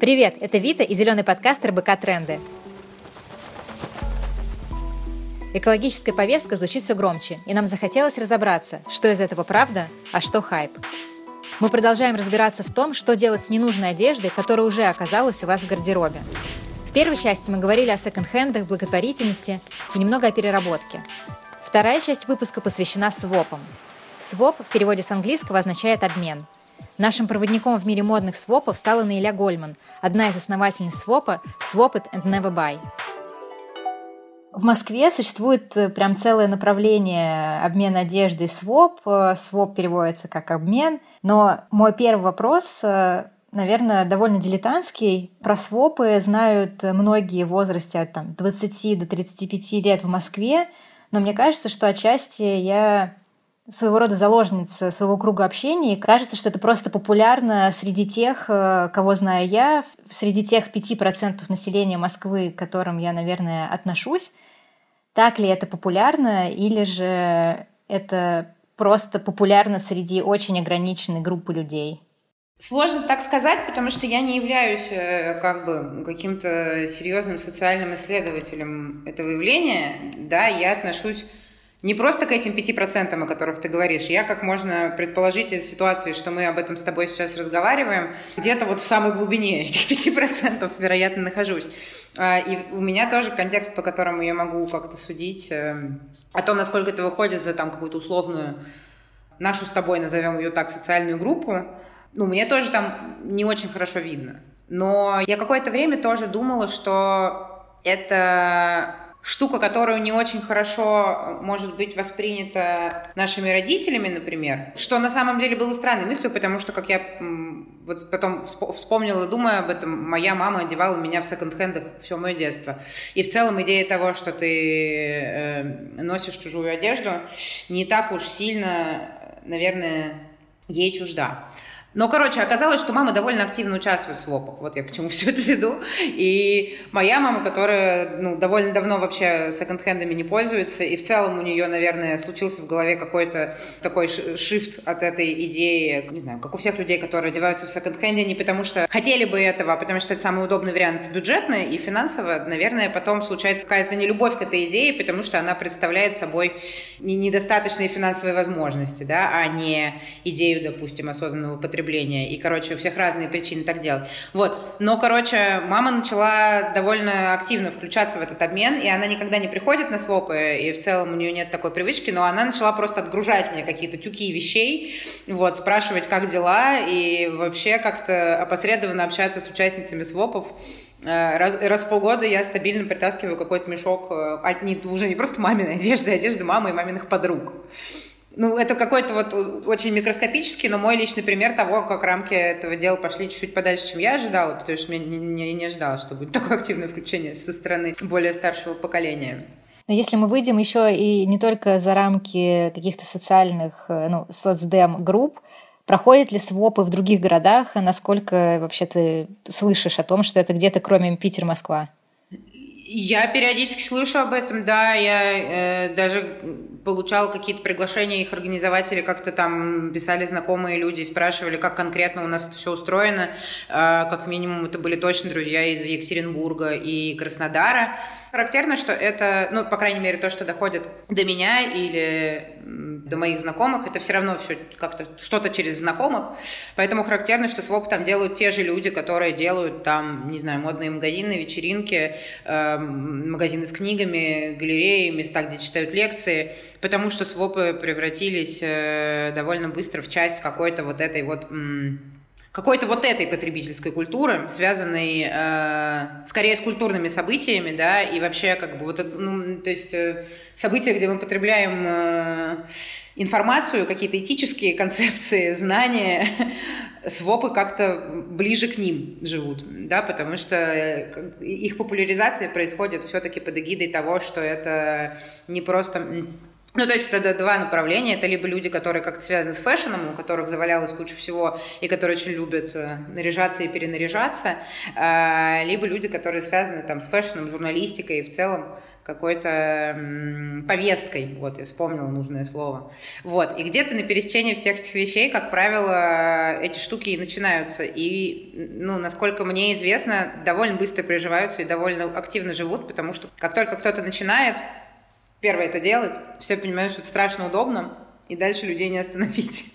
Привет, это Вита и зеленый подкаст РБК «Тренды». Экологическая повестка звучит все громче, и нам захотелось разобраться, что из этого правда, а что хайп. Мы продолжаем разбираться в том, что делать с ненужной одеждой, которая уже оказалась у вас в гардеробе. В первой части мы говорили о секонд-хендах, благотворительности и немного о переработке. Вторая часть выпуска посвящена свопам. Своп в переводе с английского означает «обмен», Нашим проводником в мире модных свопов стала Наиля Гольман, одна из основательниц свопа Swap It and Never Buy. В Москве существует э, прям целое направление обмена одежды своп. Своп переводится как обмен. Но мой первый вопрос э, наверное, довольно дилетантский. Про свопы знают многие в возрасте от там, 20 до 35 лет в Москве, но мне кажется, что отчасти я своего рода заложница своего круга общения. И кажется, что это просто популярно среди тех, э, кого знаю я, среди тех 5% населения Москвы, к которым я, наверное, отношусь. Так ли это популярно, или же это просто популярно среди очень ограниченной группы людей? Сложно так сказать, потому что я не являюсь э, как бы каким-то серьезным социальным исследователем этого явления. Да, я отношусь не просто к этим пяти процентам, о которых ты говоришь. Я, как можно предположить из ситуации, что мы об этом с тобой сейчас разговариваем, где-то вот в самой глубине этих пяти процентов, вероятно, нахожусь. А, и у меня тоже контекст, по которому я могу как-то судить эм, о том, насколько это выходит за там какую-то условную нашу с тобой, назовем ее так, социальную группу. Ну, мне тоже там не очень хорошо видно. Но я какое-то время тоже думала, что это штука, которую не очень хорошо э, может быть воспринята нашими родителями, например, что на самом деле было странной мыслью, потому что, как я вот потом вспомнила, думая об этом, моя мама одевала меня в секонд-хендах все мое детство. И в целом идея того, что ты э, носишь чужую одежду, не так уж сильно, наверное, ей чужда. Но, короче, оказалось, что мама довольно активно участвует в свопах. Вот я к чему все это веду. И моя мама, которая ну, довольно давно вообще секонд-хендами не пользуется, и в целом у нее, наверное, случился в голове какой-то такой шифт от этой идеи, не знаю, как у всех людей, которые одеваются в секонд-хенде, не потому что хотели бы этого, а потому что это самый удобный вариант бюджетно и финансово, наверное, потом случается какая-то нелюбовь к этой идее, потому что она представляет собой недостаточные финансовые возможности, да, а не идею, допустим, осознанного потребления потребления. И, короче, у всех разные причины так делать. Вот. Но, короче, мама начала довольно активно включаться в этот обмен, и она никогда не приходит на свопы, и в целом у нее нет такой привычки, но она начала просто отгружать мне какие-то тюки вещей, вот, спрашивать, как дела, и вообще как-то опосредованно общаться с участницами свопов. Э, раз, раз в полгода я стабильно притаскиваю какой-то мешок, от, не, уже не просто маминой одежды, а одежды мамы и маминых подруг. Ну, это какой-то вот очень микроскопический, но мой личный пример того, как рамки этого дела пошли чуть-чуть подальше, чем я ожидала, потому что я не, не, не ожидала, что будет такое активное включение со стороны более старшего поколения. Но если мы выйдем еще и не только за рамки каких-то социальных, э, ну, соцдем-групп, проходят ли свопы в других городах, насколько вообще ты слышишь о том, что это где-то кроме Питер, Москва? Я периодически слышу об этом, да, я э, даже получала какие-то приглашения их организователи, как-то там писали знакомые люди, спрашивали, как конкретно у нас это все устроено. Э, как минимум это были точно друзья из Екатеринбурга и Краснодара. Характерно, что это, ну, по крайней мере, то, что доходит до меня или до моих знакомых, это все равно все как-то что-то через знакомых. Поэтому характерно, что своп там делают те же люди, которые делают там, не знаю, модные магазины, вечеринки, э, магазины с книгами, галереи, места, где читают лекции, потому что свопы превратились э, довольно быстро в часть какой-то вот этой вот... какой-то вот этой потребительской культуры, связанной э, скорее с культурными событиями, да, и вообще как бы вот, ну, то есть э, события, где мы потребляем э, информацию, какие-то этические концепции, знания, свопы как-то ближе к ним живут, да, потому что э, их популяризация происходит все-таки под эгидой того, что это не просто Ну, то есть это два направления. Это либо люди, которые как-то связаны с фэшном, у которых завалялась куча всего, и которые очень любят э, наряжаться и перенаряжаться, а, либо люди, которые связаны там с фэшном, журналистикой и в целом какой-то повесткой, вот, я вспомнила нужное слово. Вот, и где-то на пересечении всех этих вещей, как правило, эти штуки и начинаются. И, ну, насколько мне известно, довольно быстро приживаются и довольно активно живут, потому что как только кто-то начинает, первое это делать, все понимают, что это страшно удобно, и дальше людей не остановить.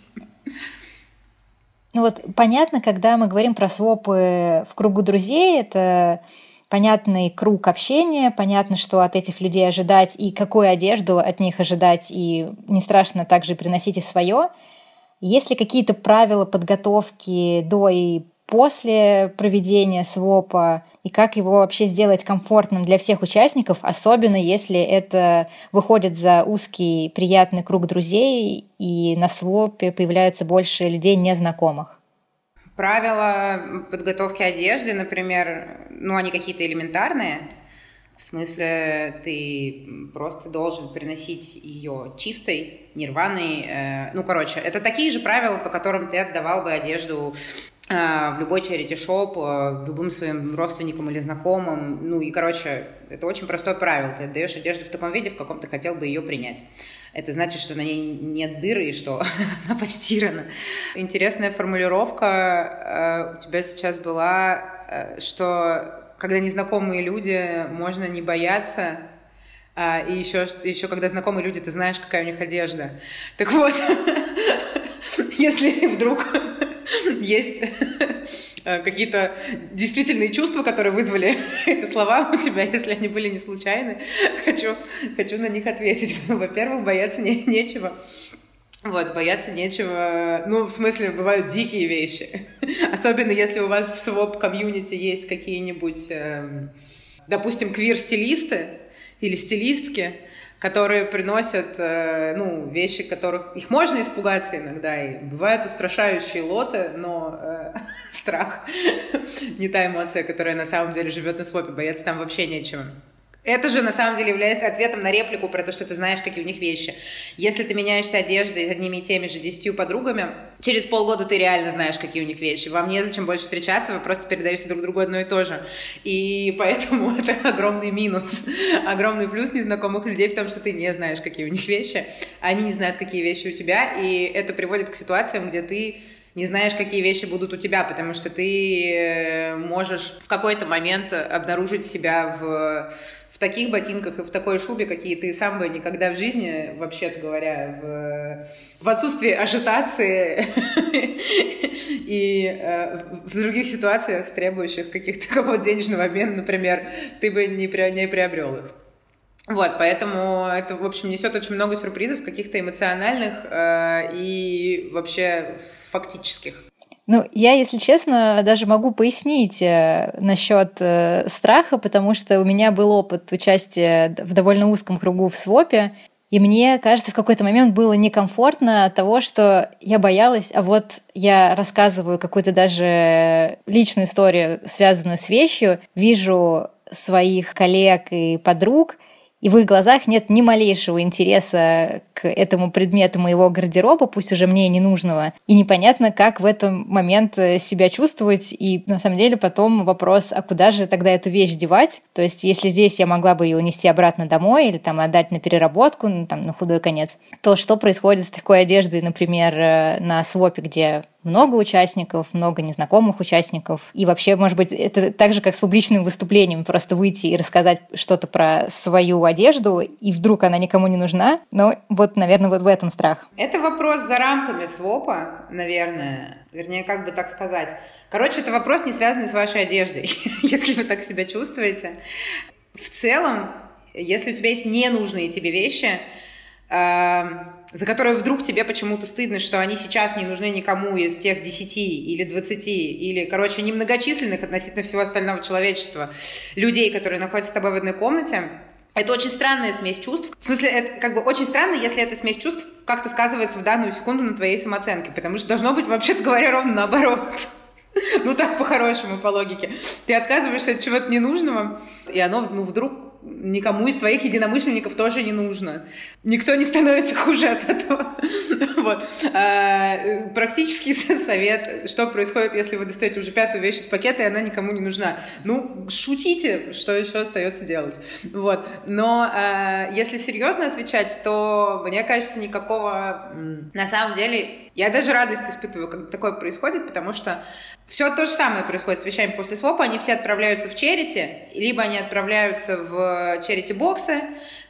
Ну вот понятно, когда мы говорим про свопы в кругу друзей, это понятный круг общения, понятно, что от этих людей ожидать и какую одежду от них ожидать, и не страшно также приносить и свое. Есть ли какие-то правила подготовки до и после проведения свопа, и как его вообще сделать комфортным для всех участников, особенно если это выходит за узкий приятный круг друзей, и на свопе появляются больше людей незнакомых? Правила подготовки одежды, например, ну, они какие-то элементарные. В смысле, ты просто должен приносить ее чистой, нерваной. Э, ну, короче, это такие же правила, по которым ты отдавал бы одежду в любой charity-шоп, э, любым своим родственникам или знакомым. Ну и, короче, это очень простое правило. Ты отдаешь одежду в таком виде, в каком ты хотел бы ее принять это значит, что на ней нет дыры и что она постирана. Интересная формулировка э, у тебя сейчас была, э, что когда незнакомые люди, можно не бояться, и еще, еще когда знакомые люди, ты знаешь, какая у них одежда. Так вот, если вдруг есть Э, какие-то действительные чувства, которые вызвали эти слова у тебя, если они были не случайны. Хочу, хочу на них ответить. Во-первых, бояться не, нечего. Вот, бояться нечего. Ну, в смысле, бывают дикие вещи. Особенно если у вас в своп комьюнити есть какие-нибудь, э, допустим, квир-стилисты или стилистки, которые приносят, э, ну, вещи, которых их можно испугаться иногда, и бывают устрашающие лоты, но э, страх не та эмоция, которая на самом деле живет на свопе, бояться там вообще нечего. Это же на самом деле является ответом на реплику про то, что ты знаешь, какие у них вещи. Если ты меняешься одеждой одними и теми же десятью подругами, через полгода ты реально знаешь, какие у них вещи. Вам незачем больше встречаться, вы просто передаете друг другу одно и то же. И поэтому это огромный минус. Огромный плюс незнакомых людей в том, что ты не знаешь, какие у них вещи. Они не знают, какие вещи у тебя, и это приводит к ситуациям, где ты не знаешь, какие вещи будут у тебя, потому что ты э, можешь в какой-то момент обнаружить себя в в таких ботинках и в такой шубе, какие ты сам бы никогда в жизни, вообще-то говоря, в, в отсутствии ажитации и э, в других ситуациях, требующих каких-то кого-то денежного обмена, например, ты бы не, не приобрел их. Вот, поэтому это, в общем, несет очень много сюрпризов, каких-то эмоциональных э, и вообще фактических. Ну, я, если честно, даже могу пояснить э, насчет э, страха, потому что у меня был опыт участия в довольно узком кругу в свопе, и мне кажется, в какой-то момент было некомфортно от того, что я боялась, а вот я рассказываю какую-то даже личную историю, связанную с вещью, вижу своих коллег и подруг, и в их глазах нет ни малейшего интереса к этому предмету моего гардероба, пусть уже мне не нужного, и непонятно, как в этот момент э, себя чувствовать, и на самом деле потом вопрос, а куда же тогда эту вещь девать? То есть если здесь я могла бы ее унести обратно домой или там отдать на переработку, ну, там на худой конец, то что происходит с такой одеждой, например, э, на свопе, где много участников, много незнакомых участников. И вообще, может быть, это так же, как с публичным выступлением, просто выйти и рассказать что-то про свою одежду, и вдруг она никому не нужна. Но вот, наверное, вот в этом страх. Это вопрос за рамками свопа, наверное. Вернее, как бы так сказать. Короче, это вопрос, не связанный с вашей одеждой, если вы так себя чувствуете. В целом, если у тебя есть ненужные тебе вещи, за которые вдруг тебе почему-то стыдно, что они сейчас не нужны никому из тех 10 или 20, или, короче, немногочисленных относительно всего остального человечества людей, которые находятся с тобой в одной комнате, это очень странная смесь чувств. В смысле, это как бы очень странно, если эта смесь чувств как-то сказывается в данную секунду на твоей самооценке, потому что должно быть, вообще-то говоря, ровно наоборот. Ну так по-хорошему, по логике. Ты отказываешься от чего-то ненужного, и оно, ну, вдруг никому из твоих единомышленников тоже не нужно. Никто не становится хуже от этого. Вот. А, практический совет, что происходит, если вы достаете уже пятую вещь из пакета, и она никому не нужна. Ну, шутите, что еще остается делать. Вот. Но а, если серьезно отвечать, то мне кажется, никакого... На самом деле, я даже радость испытываю, когда такое происходит, потому что все то же самое происходит с вещами после свопа. Они все отправляются в черити, либо они отправляются в черити-боксы,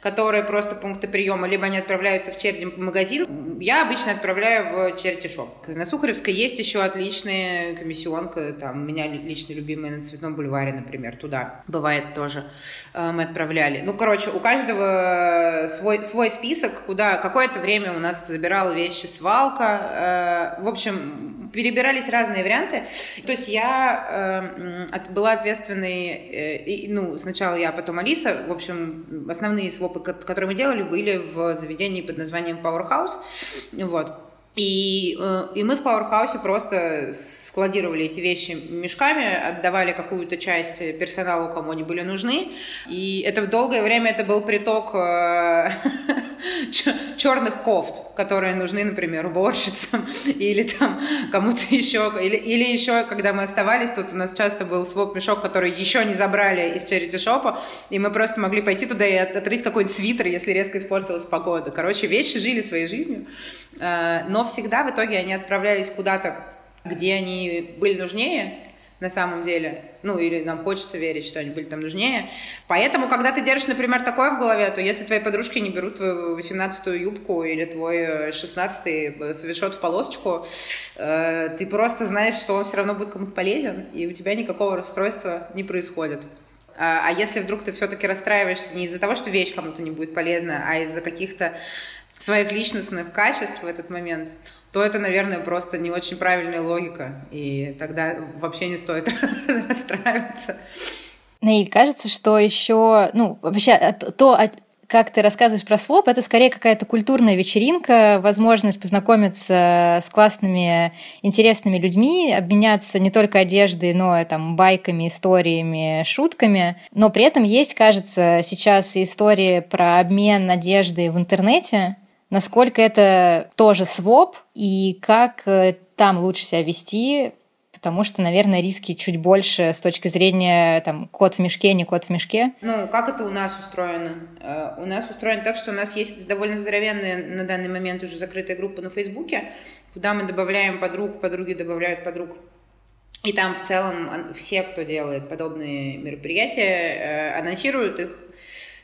которые просто пункты приема, либо они отправляются в черити-магазин. Я обычно отправляю в черити-шоп. На Сухаревской есть еще отличная комиссионка, там, у меня лично любимая на Цветном бульваре, например, туда бывает тоже э, мы отправляли. Ну, короче, у каждого свой, свой список, куда какое-то время у нас забирала вещи свалка. Э, в общем, перебирались разные варианты. То есть я э, была ответственной, э, и, ну, сначала я, потом Алиса. В общем, основные свопы, которые мы делали, были в заведении под названием Powerhouse. Вот. И, э, и мы в Powerhouse просто складировали эти вещи мешками, отдавали какую-то часть персоналу, кому они были нужны. И это долгое время это был приток э, черных кофт, которые нужны, например, уборщицам или там кому-то еще. Или, или еще, когда мы оставались, тут у нас часто был своп-мешок, который еще не забрали из черити-шопа, и мы просто могли пойти туда и отрыть какой-нибудь свитер, если резко испортилась погода. Короче, вещи жили своей жизнью. Э, но всегда в итоге они отправлялись куда-то, где они были нужнее, на самом деле. Ну, или нам хочется верить, что они были там нужнее. Поэтому, когда ты держишь, например, такое в голове, то если твои подружки не берут твою 18-ю юбку или твой 16-й свитшот в полосочку, э, ты просто знаешь, что он все равно будет кому-то полезен, и у тебя никакого расстройства не происходит. А, а если вдруг ты все-таки расстраиваешься не из-за того, что вещь кому-то не будет полезна, а из-за каких-то своих личностных качеств в этот момент, то это, наверное, просто не очень правильная логика, и тогда вообще не стоит расстраиваться. Наиль, кажется, что еще, ну, вообще а, то, как ты рассказываешь про своп, это скорее какая-то культурная вечеринка, возможность познакомиться с классными, интересными людьми, обменяться не только одеждой, но и там байками, историями, шутками. Но при этом есть, кажется, сейчас истории про обмен одеждой в интернете, насколько это тоже своп и как э, там лучше себя вести, потому что, наверное, риски чуть больше с точки зрения там кот в мешке, не кот в мешке. Ну, как это у нас устроено? Uh, у нас устроено так, что у нас есть довольно здоровенная на данный момент уже закрытая группа на Фейсбуке, куда мы добавляем подруг, подруги добавляют подруг. И там в целом все, кто делает подобные мероприятия, э, анонсируют их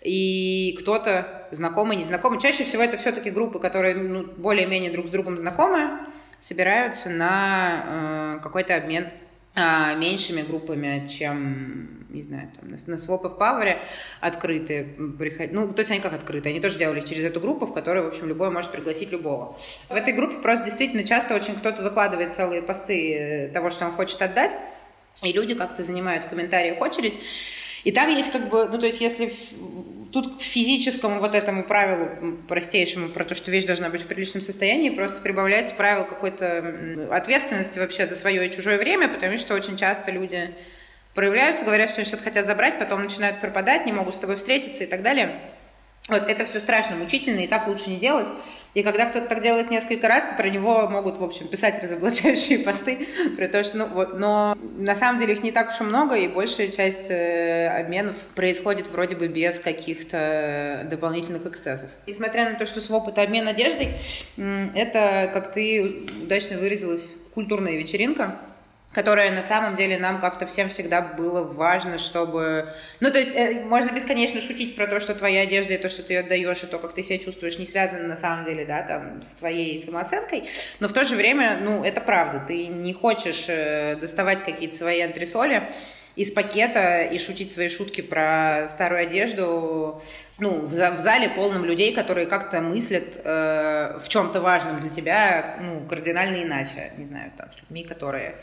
и кто-то знакомый, незнакомый. Чаще всего это все-таки группы, которые ну, более-менее друг с другом знакомы, собираются на э, какой-то обмен э, меньшими группами, чем, не знаю, там, на, на Swap of Power открытые. Приход... Ну, то есть они как открытые, они тоже делали через эту группу, в которой, в общем, любой может пригласить любого. В этой группе просто действительно часто очень кто-то выкладывает целые посты э, того, что он хочет отдать, и люди как-то занимают в комментариях очередь. И там есть как бы, ну то есть если тут к физическому вот этому правилу простейшему про то, что вещь должна быть в приличном состоянии, просто прибавляется правило какой-то ответственности вообще за свое и чужое время, потому что очень часто люди проявляются, говорят, что они что-то хотят забрать, потом начинают пропадать, не могут с тобой встретиться и так далее. Вот это все страшно, мучительно, и так лучше не делать. И когда кто-то так делает несколько раз, про него могут, в общем, писать разоблачающие посты, при том, что, ну, вот, но на самом деле их не так уж и много, и большая часть э, обменов происходит вроде бы без каких-то дополнительных эксцессов. Несмотря на то, что своп — это обмен одеждой, это, как ты удачно выразилась, культурная вечеринка, которое на самом деле нам как-то всем всегда было важно, чтобы... Ну, то есть э, можно бесконечно шутить про то, что твоя одежда и то, что ты ее отдаешь, и то, как ты себя чувствуешь, не связано на самом деле, да, там, с твоей самооценкой, но в то же время, ну, это правда, ты не хочешь э, доставать какие-то свои антресоли, из пакета и шутить свои шутки про старую одежду, ну, в, в зале полном людей, которые как-то мыслят э, в чем-то важном для тебя, ну, кардинально иначе, не знаю, там, людьми, которые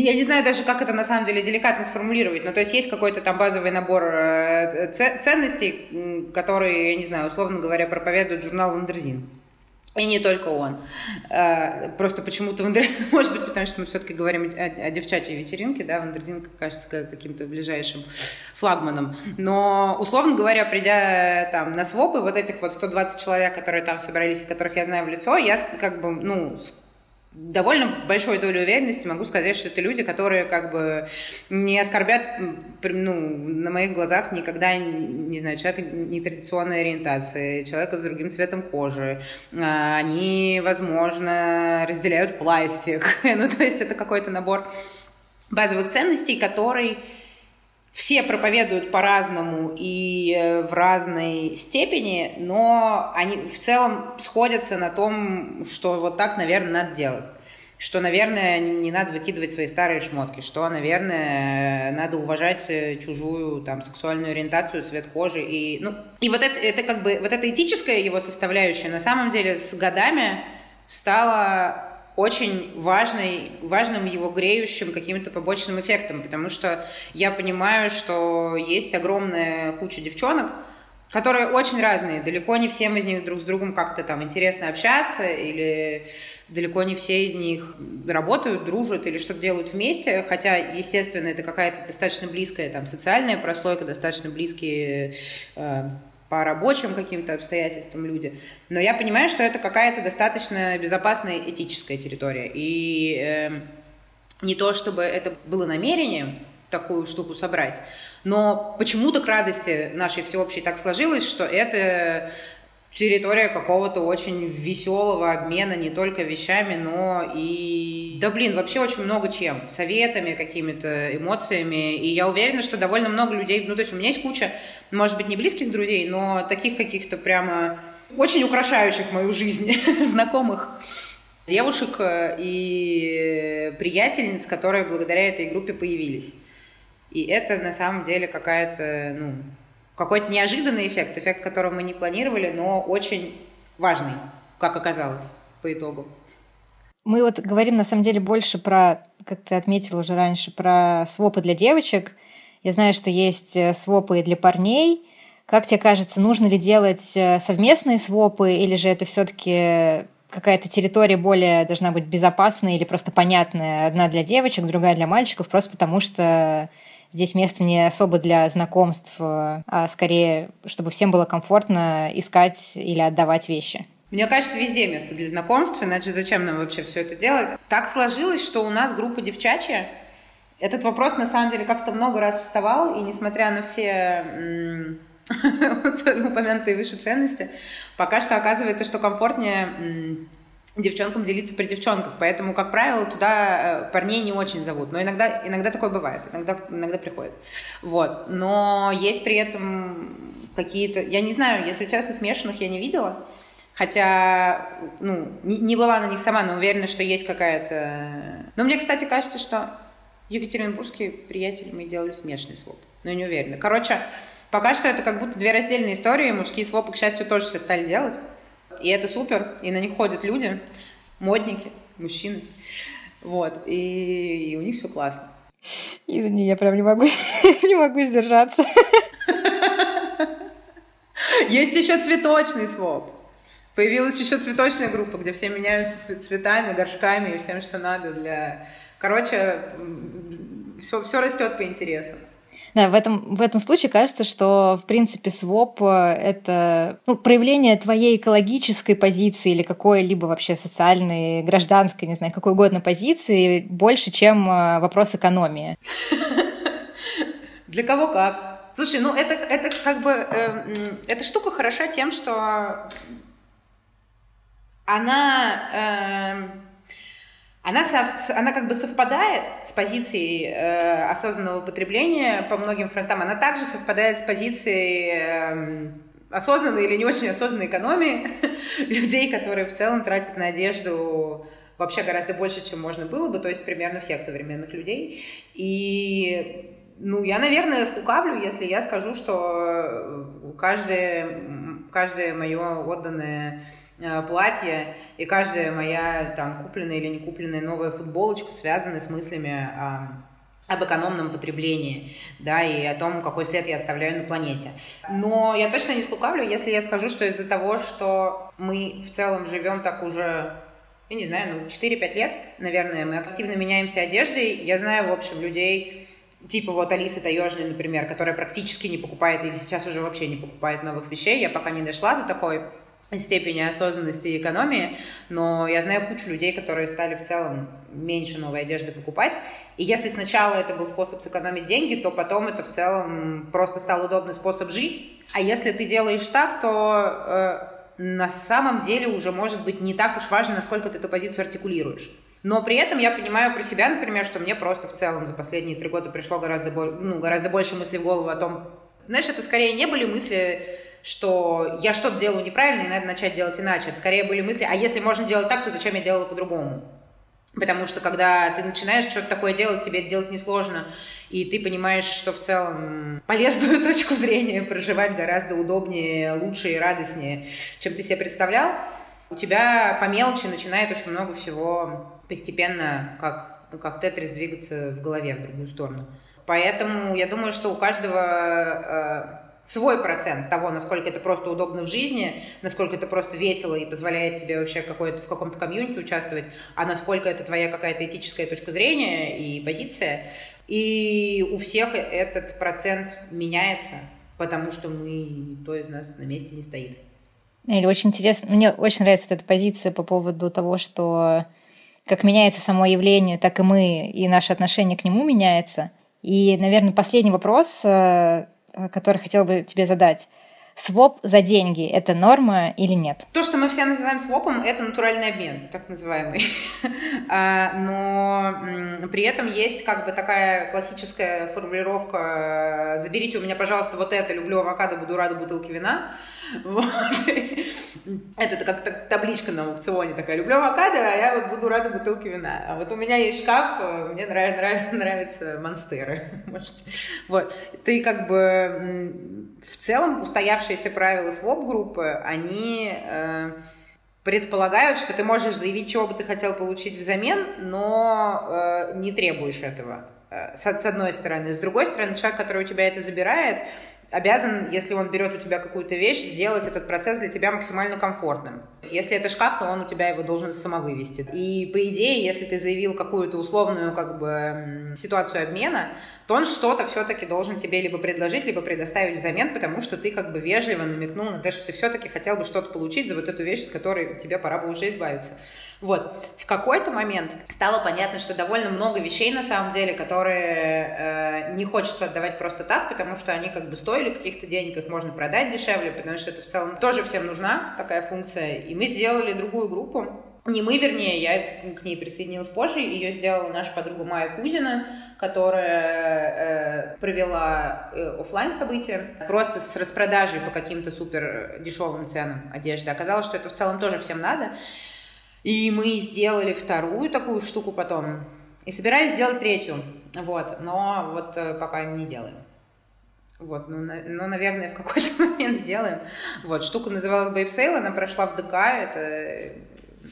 я не знаю даже, как это на самом деле деликатно сформулировать, но то есть есть какой-то там базовый набор э, ценностей, которые, я не знаю, условно говоря, проповедует журнал «Ландерзин». И не только он. Э, просто почему-то Wonder... Может быть, потому что мы все-таки говорим о, о девчачьей вечеринке, да, Wonderzine кажется каким-то ближайшим флагманом. Но, условно говоря, придя там на свопы, вот этих вот 120 человек, которые там собрались, которых я знаю в лицо, я как бы, ну, довольно большой долей уверенности могу сказать, что это люди, которые как бы не оскорбят ну, на моих глазах никогда, не знаю, человека нетрадиционной ориентации, человека с другим цветом кожи. А, они, возможно, разделяют пластик. ну, то есть это какой-то набор базовых ценностей, который все проповедуют по-разному и э, в разной степени, но они в целом сходятся на том, что вот так, наверное, надо делать. Что, наверное, не надо выкидывать свои старые шмотки, что, наверное, надо уважать э, чужую там сексуальную ориентацию, цвет кожи и ну и вот это это как бы вот эта этическая его составляющая на самом деле с годами стала очень важный, важным его греющим каким-то побочным эффектом, потому что я понимаю, что есть огромная куча девчонок, которые очень разные. Далеко не всем из них друг с другом как-то там интересно общаться, или далеко не все из них работают, дружат или что-то делают вместе, хотя, естественно, это какая-то достаточно близкая там социальная прослойка, достаточно близкие э, по рабочим каким-то обстоятельствам люди. Но я понимаю, что это какая-то достаточно безопасная этическая территория. И э, не то, чтобы это было намерением такую штуку собрать, но почему-то к радости нашей всеобщей так сложилось, что это территория какого-то очень веселого обмена не только вещами, но и, да блин, вообще очень много чем, советами, какими-то эмоциями, и я уверена, что довольно много людей, ну то есть у меня есть куча, может быть, не близких друзей, но таких каких-то прямо очень украшающих мою жизнь знакомых девушек и приятельниц, которые благодаря этой группе появились. И это на самом деле какая-то, ну, какой-то неожиданный эффект, эффект, которого мы не планировали, но очень важный, как оказалось по итогу. Мы вот говорим на самом деле больше про, как ты отметил уже раньше, про свопы для девочек. Я знаю, что есть э, свопы для парней. Как тебе кажется, нужно ли делать э, совместные свопы, или же это все-таки какая-то территория более должна быть безопасная или просто понятная, одна для девочек, другая для мальчиков, просто потому что Здесь место не особо для знакомств, э, а скорее, чтобы всем было комфортно искать или отдавать вещи. Мне кажется, везде место для знакомств, иначе зачем нам вообще все это делать? Так сложилось, что у нас группа девчачья. Этот вопрос, на самом деле, как-то много раз вставал, и несмотря на все упомянутые выше ценности, пока что оказывается, что комфортнее девчонкам делиться при девчонках. Поэтому, как правило, туда э, парней не очень зовут. Но иногда, иногда такое бывает, иногда, иногда приходит. Вот. Но есть при этом какие-то... Я не знаю, если честно, смешанных я не видела. Хотя, ну, не, не была на них сама, но уверена, что есть какая-то... Но мне, кстати, кажется, что екатеринбургские приятели мы делали смешанный своп. Но я не уверена. Короче, пока что это как будто две раздельные истории. Мужские свопы, к счастью, тоже все стали делать. И это супер, и на них ходят люди, модники, мужчины. Вот, и, и у них все классно. Извини, я прям не могу, не могу сдержаться. Есть еще цветочный своп. Появилась еще цветочная группа, где все меняются цветами, горшками и всем, что надо для... Короче, все, все растет по интересам. Да, в этом, в этом случае кажется, что, в принципе, своп — это ну, проявление твоей экологической позиции или какой-либо вообще социальной, гражданской, не знаю, какой угодно позиции больше, чем э, вопрос экономии. Для кого как. Слушай, ну это, это как бы... Э, эта штука хороша тем, что она... Э, она, она как бы совпадает с позицией э, осознанного потребления по многим фронтам. Она также совпадает с позицией э, осознанной или не очень осознанной экономии людей, которые в целом тратят на одежду вообще гораздо больше, чем можно было бы, то есть примерно всех современных людей. И ну, я, наверное, слукавлю, если я скажу, что каждое, каждое мое отданное Э, платье, и каждая моя там купленная или не купленная новая футболочка связаны с мыслями о об экономном потреблении, да, и о том, какой след я оставляю на планете. Но я точно не слукавлю, если я скажу, что из-за того, что мы в целом живем так уже, я не знаю, ну, 4-5 лет, наверное, мы активно меняемся одеждой. Я знаю, в общем, людей, типа вот Алисы Таежной, например, которая практически не покупает или сейчас уже вообще не покупает новых вещей. Я пока не дошла до такой степени осознанности и экономии, но я знаю кучу людей, которые стали в целом меньше новой одежды покупать. И если сначала это был способ сэкономить деньги, то потом это в целом просто стал удобный способ жить. А если ты делаешь так, то э, на самом деле уже может быть не так уж важно, насколько ты эту позицию артикулируешь. Но при этом я понимаю про себя, например, что мне просто в целом за последние три года пришло гораздо, ну, гораздо больше мыслей в голову о том, знаешь, это скорее не были мысли что я что-то делаю неправильно, и надо начать делать иначе. Это скорее были мысли, а если можно делать так, то зачем я делала по-другому? Потому что когда ты начинаешь что-то такое делать, тебе это делать несложно, и ты понимаешь, что в целом полезную точку зрения проживать гораздо удобнее, лучше и радостнее, чем ты себе представлял, у тебя по мелочи начинает очень много всего постепенно, как, как тетрис, двигаться в голове в другую сторону. Поэтому я думаю, что у каждого э, свой процент того, насколько это просто удобно в жизни, насколько это просто весело и позволяет тебе вообще какой-то, в каком-то комьюнити участвовать, а насколько это твоя какая-то этическая точка зрения и позиция. И у всех этот процент меняется, потому что мы, никто из нас на месте не стоит. Или очень интересно, мне очень нравится эта позиция по поводу того, что как меняется само явление, так и мы, и наше отношение к нему меняется. И, наверное, последний вопрос э, который хотела бы тебе задать. Своп за деньги – это норма или нет? То, что мы все называем свопом, это натуральный обмен, так называемый. А, но при этом есть как бы такая классическая формулировка «заберите у меня, пожалуйста, вот это, люблю авокадо, буду рада бутылке вина». Вот. Это как табличка на аукционе такая. Люблю авокадо, а я вот буду рада бутылке вина. А вот у меня есть шкаф, э, мне нравится, нравятся монстеры. Вот. Ты как бы в целом устоявшиеся правила своп-группы, они э, предполагают, что ты можешь заявить, чего бы ты хотел получить взамен, но э, не требуешь этого. С, с одной стороны. С другой стороны, человек, который у тебя это забирает, обязан, если он берет у тебя какую-то вещь, сделать этот процесс для тебя максимально комфортным. Если это шкаф, то он у тебя его должен самовывести. И по идее, если ты заявил какую-то условную как бы ситуацию обмена, то он что-то все-таки должен тебе либо предложить, либо предоставить взамен, потому что ты как бы вежливо намекнул на то, что ты все-таки хотел бы что-то получить за вот эту вещь, от которой тебе пора бы уже избавиться. Вот. В какой-то момент стало понятно, что довольно много вещей на самом деле, которые э, не хочется отдавать просто так, потому что они как бы стоили каких-то денег, их можно продать дешевле, потому что это в целом тоже всем нужна такая функция. И мы сделали другую группу, не мы, вернее, я к ней присоединилась позже, ее сделала наша подруга Майя Кузина, которая э, провела э, офлайн события просто с распродажей по каким-то супер дешевым ценам одежды. Оказалось, что это в целом тоже всем надо. И мы сделали вторую такую штуку потом. И собирались сделать третью. Вот. Но вот э, пока не делаем. Вот, ну, на, ну, наверное, в какой-то момент сделаем. Вот, штука называлась Sale, она прошла в ДК, это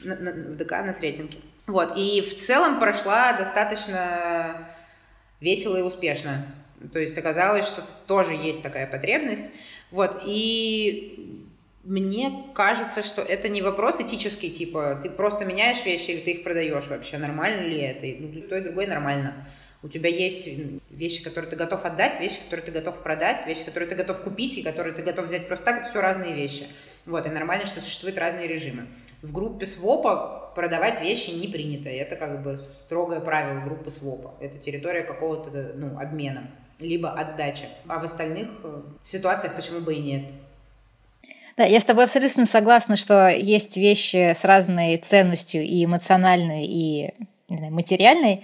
на, на, в ДК на Сретенке. Вот, и в целом прошла достаточно весело и успешно. То есть оказалось, что тоже есть такая потребность. Вот, и мне кажется, что это не вопрос этический, типа, ты просто меняешь вещи или ты их продаешь вообще, нормально ли это? Ну, то и другое нормально. У тебя есть вещи, которые ты готов отдать, вещи, которые ты готов продать, вещи, которые ты готов купить и которые ты готов взять просто так. Это все разные вещи. Вот, и нормально, что существуют разные режимы. В группе свопа продавать вещи не принято. Это как бы строгое правило группы свопа. Это территория какого-то ну, обмена, либо отдачи. А в остальных э, ситуациях почему бы и нет. Да, я с тобой абсолютно согласна, что есть вещи с разной ценностью и эмоциональной, и знаю, материальной.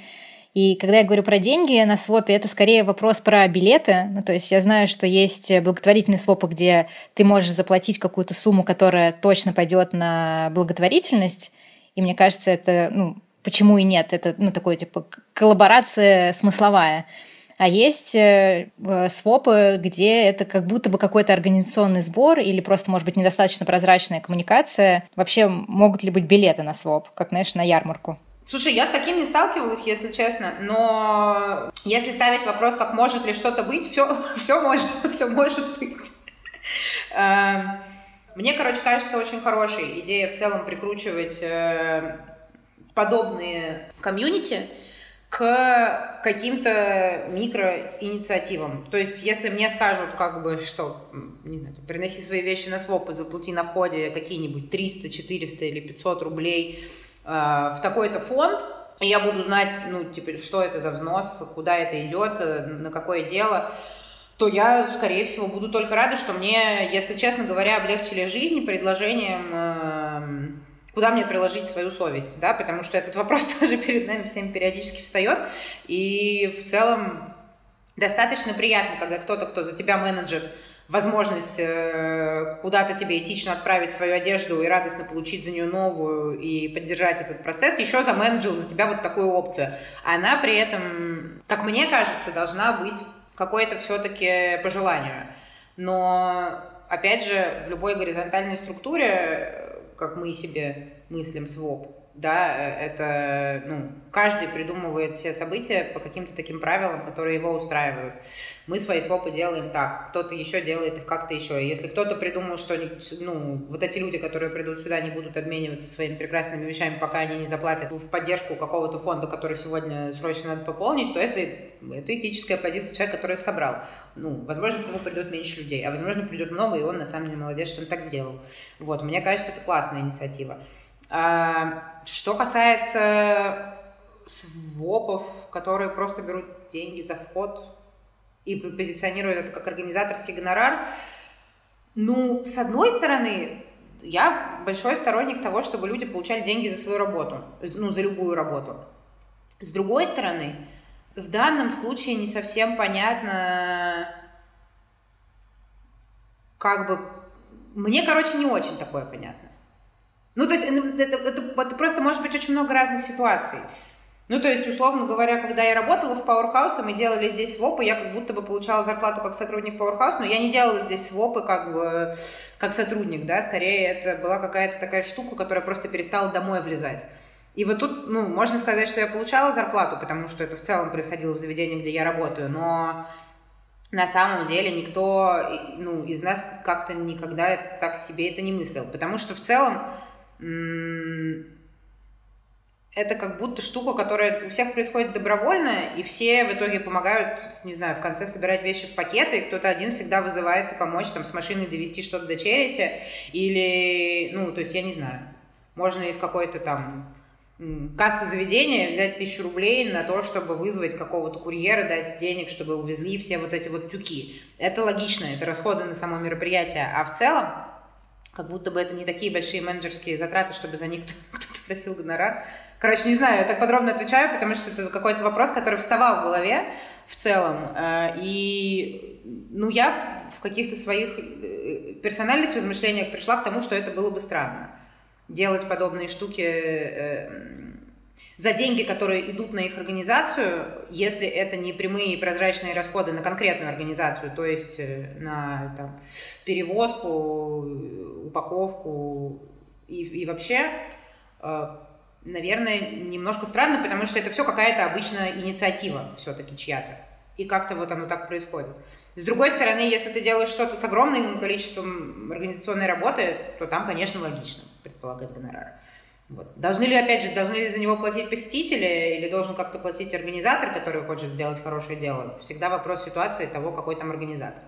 И когда я говорю про деньги на свопе, это скорее вопрос про билеты. Ну, то есть я знаю, что есть благотворительные свопы, где ты можешь заплатить какую-то сумму, которая точно пойдет на благотворительность. И мне кажется, это, ну, почему и нет? Это, ну, такое, типа, коллаборация смысловая. А есть э, свопы, где это как будто бы какой-то организационный сбор или просто, может быть, недостаточно прозрачная коммуникация. Вообще, могут ли быть билеты на своп, как, знаешь, на ярмарку? Слушай, я с таким не сталкивалась, если честно, но если ставить вопрос, как может ли что-то быть, все, все может, все может быть. Эм, мне, короче, кажется очень хорошей идея в целом прикручивать э, подобные комьюнити к каким-то микроинициативам. То есть, если мне скажут, как бы, что, не знаю, приноси свои вещи на своп и заплати на входе какие-нибудь 300, 400 или 500 рублей в такой-то фонд, и я буду знать, ну, типа, что это за взнос, куда это идет, э, на какое дело, то я, скорее всего, буду только рада, что мне, если честно говоря, облегчили жизнь предложением э, куда мне приложить свою совесть, да, потому что этот вопрос тоже перед нами всеми периодически встает, и в целом достаточно приятно, когда кто-то, кто за тебя менеджер, возможность э, куда-то тебе этично отправить свою одежду и радостно получить за нее новую и поддержать этот процесс, еще заменеджил за тебя вот такую опцию. Она при этом, как мне кажется, должна быть какое-то все-таки по желанию. Но, опять же, в любой горизонтальной структуре как мы себе мыслим своп, да, э, это, ну, каждый придумывает все события по каким-то таким правилам, которые его устраивают. Мы свои свопы делаем так, кто-то еще делает их как-то еще. И если кто-то придумал, что, ну, вот эти люди, которые придут сюда, не будут обмениваться своими прекрасными вещами, пока они не заплатят в поддержку какого-то фонда, который сегодня срочно надо пополнить, то это, это этическая позиция человека, который их собрал. Ну, возможно, к нему придет меньше людей, а возможно, придет много, и он на самом деле молодец, что он так сделал. Вот, мне кажется, это классная инициатива. А, что касается свопов, которые просто берут деньги за вход и позиционируют это как организаторский гонорар, ну, с одной стороны, я большой сторонник того, чтобы люди получали деньги за свою работу, ну, за любую работу. С другой стороны, в данном случае не совсем понятно, как бы... Мне, короче, не очень такое понятно. Ну, то есть это, это, это просто может быть очень много разных ситуаций. Ну, то есть, условно говоря, когда я работала в Powerhouse, мы делали здесь свопы, я как будто бы получала зарплату как сотрудник Powerhouse, но я не делала здесь свопы как бы как сотрудник, да, скорее это была какая-то такая штука, которая просто перестала домой влезать. И вот тут, ну, можно сказать, что я получала зарплату, потому что это в целом происходило в заведении, где я работаю, но на самом деле никто, ну, из нас как-то никогда так себе это не мыслил, потому что в целом это как будто штука, которая у всех происходит добровольно, и все в итоге помогают, не знаю, в конце собирать вещи в пакеты, и кто-то один всегда вызывается помочь там с машиной довести что-то до черити, или, ну, то есть я не знаю, можно из какой-то там кассы заведения взять тысячу рублей на то, чтобы вызвать какого-то курьера, дать денег, чтобы увезли все вот эти вот тюки. Это логично, это расходы на само мероприятие. А в целом, как будто бы это не такие большие менеджерские затраты, чтобы за них кто-то просил гонорар. Короче, не знаю, я так подробно отвечаю, потому что это какой-то вопрос, который вставал в голове в целом. Э, и, ну, я в каких-то своих э, персональных размышлениях пришла к тому, что это было бы странно. Делать подобные штуки э, за деньги, которые идут на их организацию, если это не прямые прозрачные расходы на конкретную организацию, то есть э, на там, перевозку, упаковку и, и вообще, э, наверное, немножко странно, потому что это все какая-то обычная инициатива все-таки чья-то. И как-то вот оно так происходит. С другой стороны, если ты делаешь что-то с огромным количеством организационной работы, то там, конечно, логично предполагать гонорары. Вот. Должны ли, опять же, должны ли за него платить посетители или должен как-то платить организатор, который хочет сделать хорошее дело? Всегда вопрос ситуации того, какой там организатор.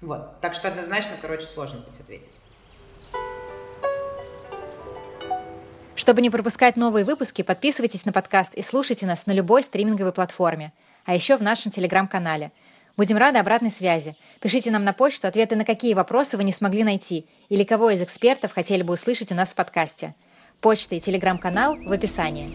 Вот. Так что однозначно, короче, сложно здесь ответить. Чтобы не пропускать новые выпуски, подписывайтесь на подкаст и слушайте нас на любой стриминговой платформе, а еще в нашем телеграм-канале. Будем рады обратной связи. Пишите нам на почту ответы на какие вопросы вы не смогли найти или кого из экспертов хотели бы услышать у нас в подкасте – Почта и телеграм-канал в описании.